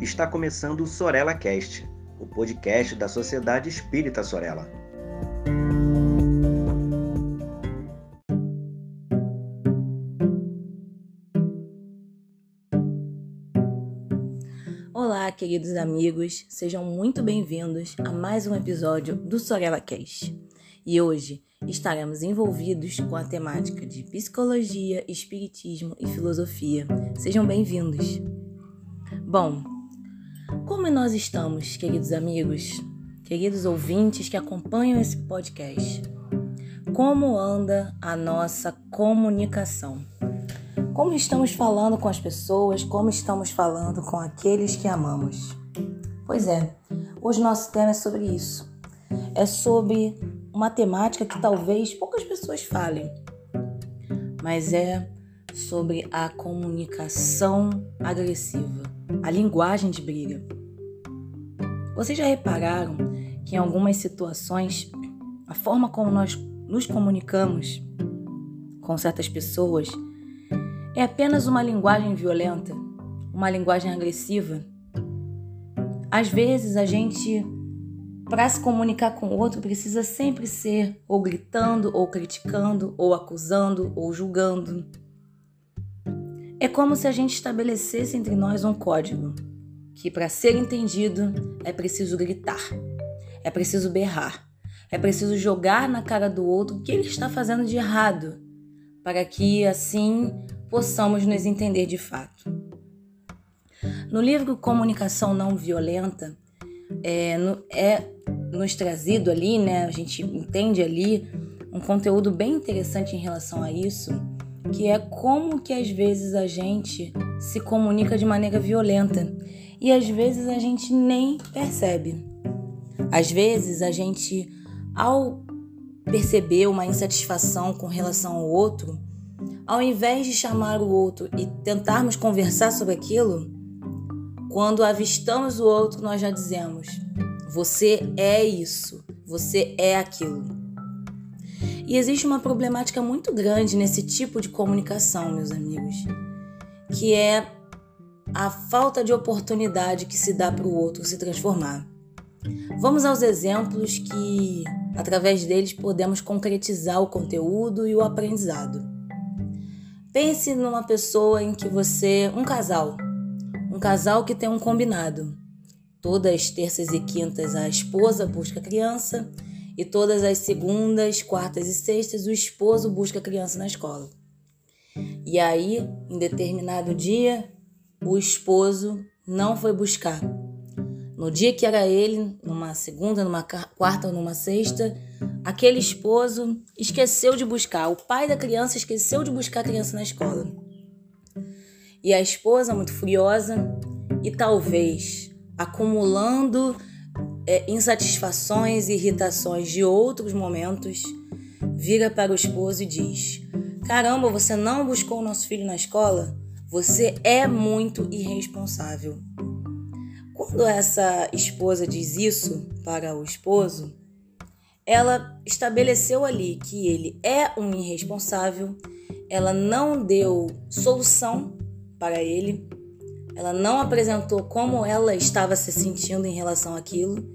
está começando o Sorella Cast, o podcast da Sociedade Espírita Sorella. Olá, queridos amigos, sejam muito bem-vindos a mais um episódio do Sorella Cast. E hoje estaremos envolvidos com a temática de psicologia, espiritismo e filosofia. Sejam bem-vindos. Bom, como nós estamos, queridos amigos, queridos ouvintes que acompanham esse podcast? Como anda a nossa comunicação? Como estamos falando com as pessoas? Como estamos falando com aqueles que amamos? Pois é, hoje nosso tema é sobre isso. É sobre uma temática que talvez poucas pessoas falem, mas é sobre a comunicação agressiva, a linguagem de briga. Vocês já repararam que em algumas situações a forma como nós nos comunicamos com certas pessoas é apenas uma linguagem violenta, uma linguagem agressiva? Às vezes a gente para se comunicar com o outro, precisa sempre ser ou gritando, ou criticando, ou acusando, ou julgando. É como se a gente estabelecesse entre nós um código que, para ser entendido, é preciso gritar, é preciso berrar, é preciso jogar na cara do outro o que ele está fazendo de errado, para que assim possamos nos entender de fato. No livro Comunicação Não Violenta, é, é nos trazido ali, né? A gente entende ali um conteúdo bem interessante em relação a isso, que é como que às vezes a gente se comunica de maneira violenta e às vezes a gente nem percebe. Às vezes a gente, ao perceber uma insatisfação com relação ao outro, ao invés de chamar o outro e tentarmos conversar sobre aquilo, quando avistamos o outro, nós já dizemos: você é isso, você é aquilo. E existe uma problemática muito grande nesse tipo de comunicação, meus amigos, que é a falta de oportunidade que se dá para o outro se transformar. Vamos aos exemplos que, através deles, podemos concretizar o conteúdo e o aprendizado. Pense numa pessoa em que você, um casal, um casal que tem um combinado. Todas as terças e quintas a esposa busca a criança e todas as segundas, quartas e sextas o esposo busca a criança na escola. E aí, em determinado dia, o esposo não foi buscar. No dia que era ele, numa segunda, numa quarta ou numa sexta, aquele esposo esqueceu de buscar. O pai da criança esqueceu de buscar a criança na escola. E a esposa, muito furiosa e talvez acumulando é, insatisfações e irritações de outros momentos, vira para o esposo e diz: Caramba, você não buscou o nosso filho na escola? Você é muito irresponsável. Quando essa esposa diz isso para o esposo, ela estabeleceu ali que ele é um irresponsável, ela não deu solução para ele, ela não apresentou como ela estava se sentindo em relação àquilo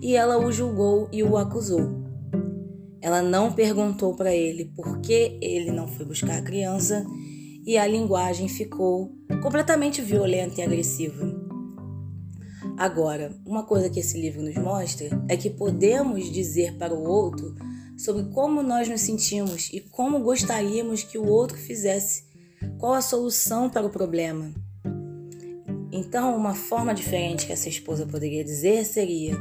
e ela o julgou e o acusou. Ela não perguntou para ele por que ele não foi buscar a criança e a linguagem ficou completamente violenta e agressiva. Agora, uma coisa que esse livro nos mostra é que podemos dizer para o outro sobre como nós nos sentimos e como gostaríamos que o outro fizesse, qual a solução para o problema. Então, uma forma diferente que essa esposa poderia dizer seria: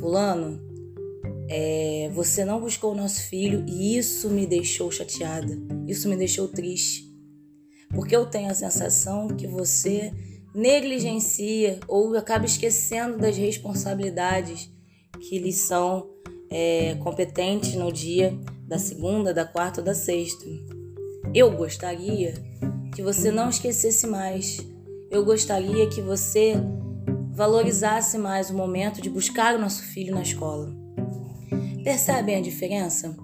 Fulano, é, você não buscou o nosso filho e isso me deixou chateada, isso me deixou triste. Porque eu tenho a sensação que você negligencia ou acaba esquecendo das responsabilidades que lhe são é, competentes no dia da segunda, da quarta ou da sexta. Eu gostaria que você não esquecesse mais eu gostaria que você valorizasse mais o momento de buscar o nosso filho na escola. Percebem a diferença?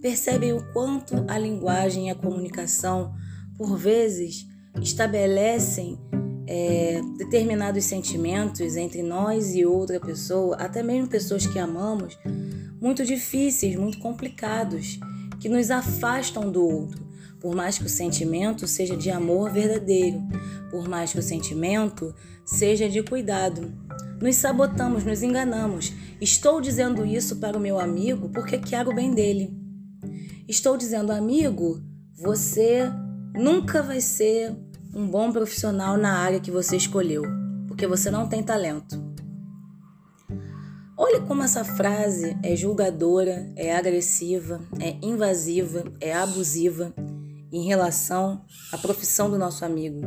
Percebem o quanto a linguagem e a comunicação, por vezes, estabelecem é, determinados sentimentos entre nós e outra pessoa, até mesmo pessoas que amamos, muito difíceis, muito complicados, que nos afastam do outro. Por mais que o sentimento seja de amor verdadeiro, por mais que o sentimento seja de cuidado. Nos sabotamos, nos enganamos. Estou dizendo isso para o meu amigo porque quero o bem dele. Estou dizendo, amigo, você nunca vai ser um bom profissional na área que você escolheu, porque você não tem talento. Olhe como essa frase é julgadora, é agressiva, é invasiva, é abusiva em relação à profissão do nosso amigo.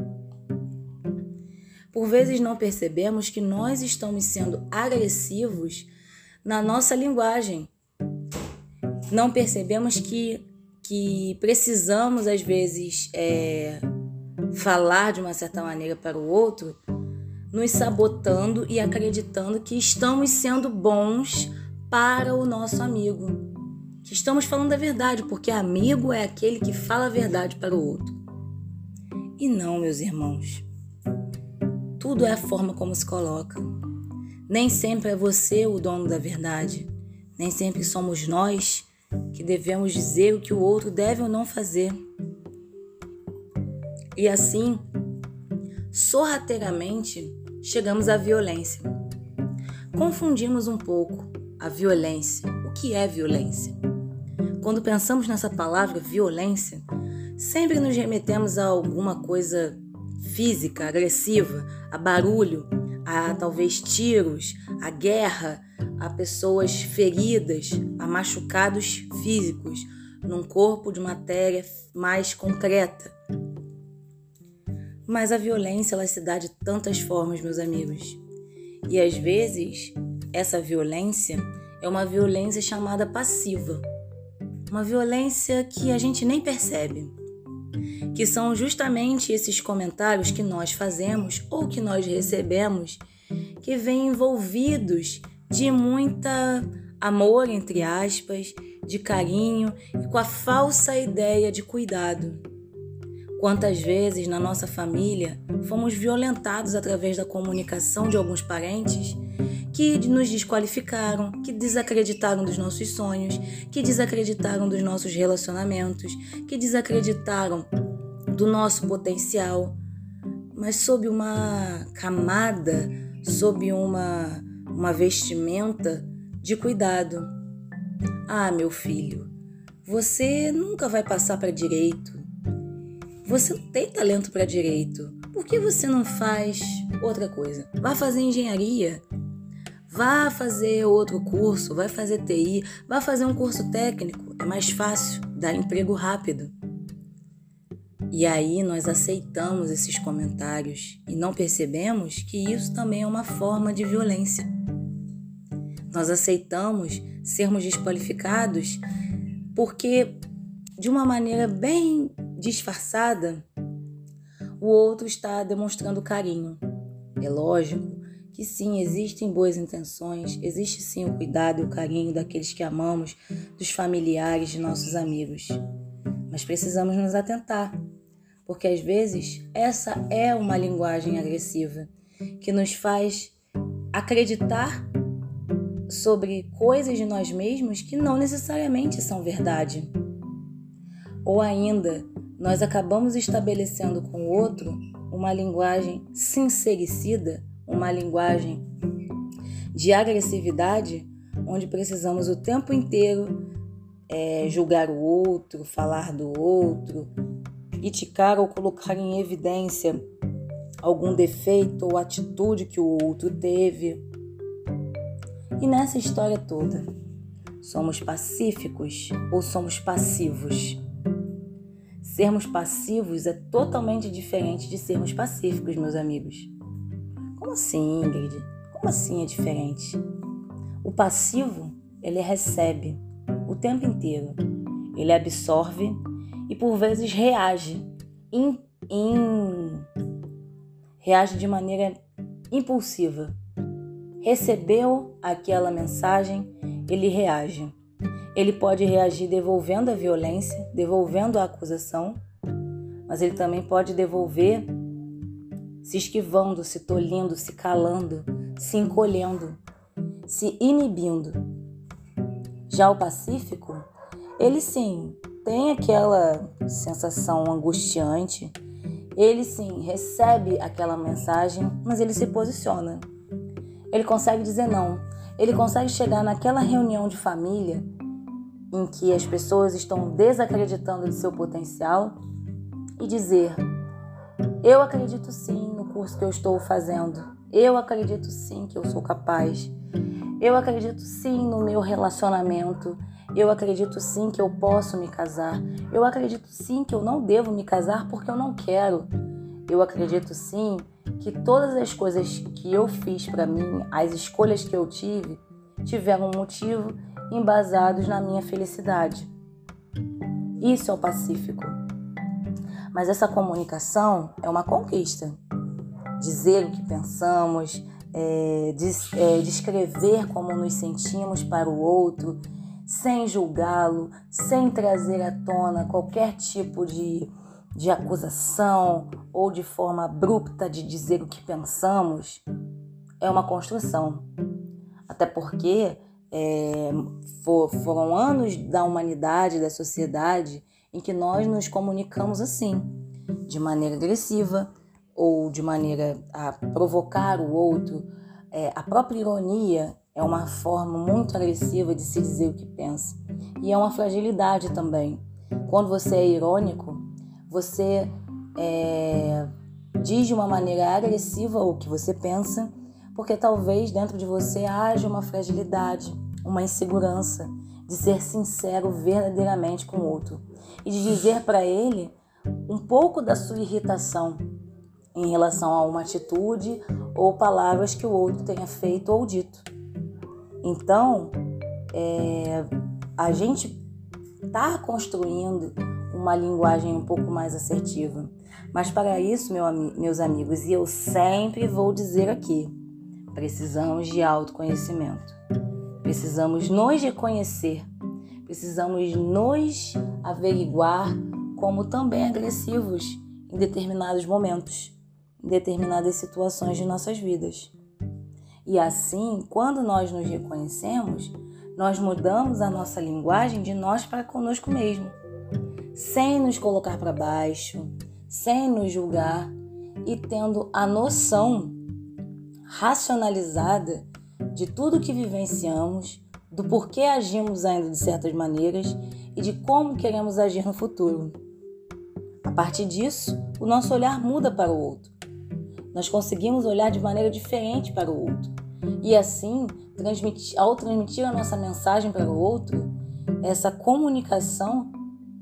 Por vezes não percebemos que nós estamos sendo agressivos na nossa linguagem. Não percebemos que, que precisamos, às vezes, é, falar de uma certa maneira para o outro, nos sabotando e acreditando que estamos sendo bons para o nosso amigo. Que estamos falando a verdade, porque amigo é aquele que fala a verdade para o outro. E não, meus irmãos. Tudo é a forma como se coloca. Nem sempre é você o dono da verdade. Nem sempre somos nós que devemos dizer o que o outro deve ou não fazer. E assim, sorrateiramente, chegamos à violência. Confundimos um pouco a violência. O que é violência? Quando pensamos nessa palavra violência, sempre nos remetemos a alguma coisa física, agressiva, a barulho, a talvez tiros, a guerra, a pessoas feridas, a machucados físicos, num corpo de matéria mais concreta, mas a violência ela se dá de tantas formas, meus amigos. E às vezes, essa violência é uma violência chamada passiva. Uma violência que a gente nem percebe. Que são justamente esses comentários que nós fazemos ou que nós recebemos que vêm envolvidos de muita amor, entre aspas, de carinho e com a falsa ideia de cuidado. Quantas vezes na nossa família fomos violentados através da comunicação de alguns parentes que nos desqualificaram, que desacreditaram dos nossos sonhos, que desacreditaram dos nossos relacionamentos, que desacreditaram do nosso potencial, mas sob uma camada, sob uma, uma vestimenta de cuidado. Ah, meu filho, você nunca vai passar para direito. Você não tem talento para direito. Por que você não faz outra coisa? Vá fazer engenharia. Vá fazer outro curso, vai fazer TI, vá fazer um curso técnico. É mais fácil, dá emprego rápido. E aí nós aceitamos esses comentários e não percebemos que isso também é uma forma de violência. Nós aceitamos sermos desqualificados porque, de uma maneira bem disfarçada, o outro está demonstrando carinho. É lógico que sim, existem boas intenções, existe sim o cuidado e o carinho daqueles que amamos, dos familiares, de nossos amigos. Mas precisamos nos atentar, porque às vezes essa é uma linguagem agressiva que nos faz acreditar sobre coisas de nós mesmos que não necessariamente são verdade. Ou ainda nós acabamos estabelecendo com o outro uma linguagem sincericida, uma linguagem de agressividade, onde precisamos o tempo inteiro é, julgar o outro, falar do outro, criticar ou colocar em evidência algum defeito ou atitude que o outro teve. E nessa história toda, somos pacíficos ou somos passivos? Sermos passivos é totalmente diferente de sermos pacíficos, meus amigos. Como assim, Ingrid? Como assim é diferente? O passivo, ele recebe o tempo inteiro. Ele absorve e por vezes reage. Reage de maneira impulsiva. Recebeu aquela mensagem, ele reage. Ele pode reagir devolvendo a violência, devolvendo a acusação, mas ele também pode devolver se esquivando, se tolhindo, se calando, se encolhendo, se inibindo. Já o pacífico, ele sim tem aquela sensação angustiante, ele sim recebe aquela mensagem, mas ele se posiciona. Ele consegue dizer não. Ele consegue chegar naquela reunião de família em que as pessoas estão desacreditando de seu potencial e dizer: Eu acredito sim no curso que eu estou fazendo. Eu acredito sim que eu sou capaz. Eu acredito sim no meu relacionamento. Eu acredito sim que eu posso me casar. Eu acredito sim que eu não devo me casar porque eu não quero. Eu acredito sim que todas as coisas que eu fiz para mim, as escolhas que eu tive, tiveram um motivo embasados na minha felicidade. Isso é o pacífico. Mas essa comunicação é uma conquista. Dizer o que pensamos, é, des, é, descrever como nos sentimos para o outro, sem julgá-lo, sem trazer à tona qualquer tipo de, de acusação ou de forma abrupta de dizer o que pensamos, é uma construção. Até porque é, for, foram anos da humanidade, da sociedade, em que nós nos comunicamos assim, de maneira agressiva, ou de maneira a provocar o outro. É, a própria ironia é uma forma muito agressiva de se dizer o que pensa. E é uma fragilidade também. Quando você é irônico, você é, diz de uma maneira agressiva o que você pensa, porque talvez dentro de você haja uma fragilidade, uma insegurança de ser sincero verdadeiramente com o outro e de dizer para ele um pouco da sua irritação em relação a uma atitude ou palavras que o outro tenha feito ou dito. Então, é, a gente está construindo uma linguagem um pouco mais assertiva. Mas para isso, meu, meus amigos, e eu sempre vou dizer aqui, precisamos de autoconhecimento. Precisamos nos reconhecer. Precisamos nos averiguar como também agressivos em determinados momentos em determinadas situações de nossas vidas. E assim, quando nós nos reconhecemos, nós mudamos a nossa linguagem de nós para conosco mesmo, sem nos colocar para baixo, sem nos julgar e tendo a noção racionalizada de tudo que vivenciamos, do porquê agimos ainda de certas maneiras e de como queremos agir no futuro. A partir disso, o nosso olhar muda para o outro nós conseguimos olhar de maneira diferente para o outro. E assim, transmitir, ao transmitir a nossa mensagem para o outro, essa comunicação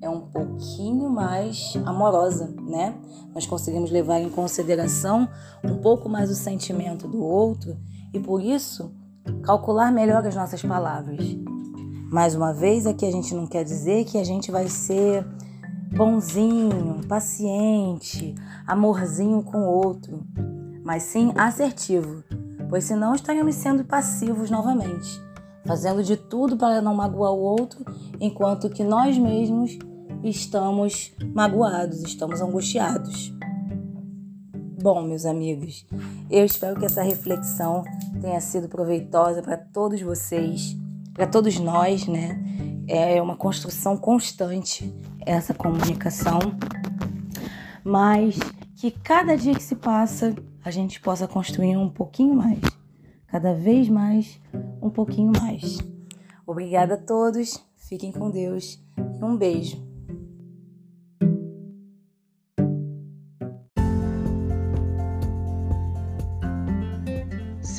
é um pouquinho mais amorosa, né? Nós conseguimos levar em consideração um pouco mais o sentimento do outro e por isso calcular melhor as nossas palavras. Mais uma vez, aqui a gente não quer dizer que a gente vai ser bonzinho, paciente, amorzinho com o outro, mas sim assertivo, pois senão estaremos sendo passivos novamente, fazendo de tudo para não magoar o outro, enquanto que nós mesmos estamos magoados, estamos angustiados. Bom, meus amigos, eu espero que essa reflexão tenha sido proveitosa para todos vocês, para todos nós, né? É uma construção constante essa comunicação, mas que cada dia que se passa a gente possa construir um pouquinho mais, cada vez mais, um pouquinho mais. Obrigada a todos, fiquem com Deus e um beijo.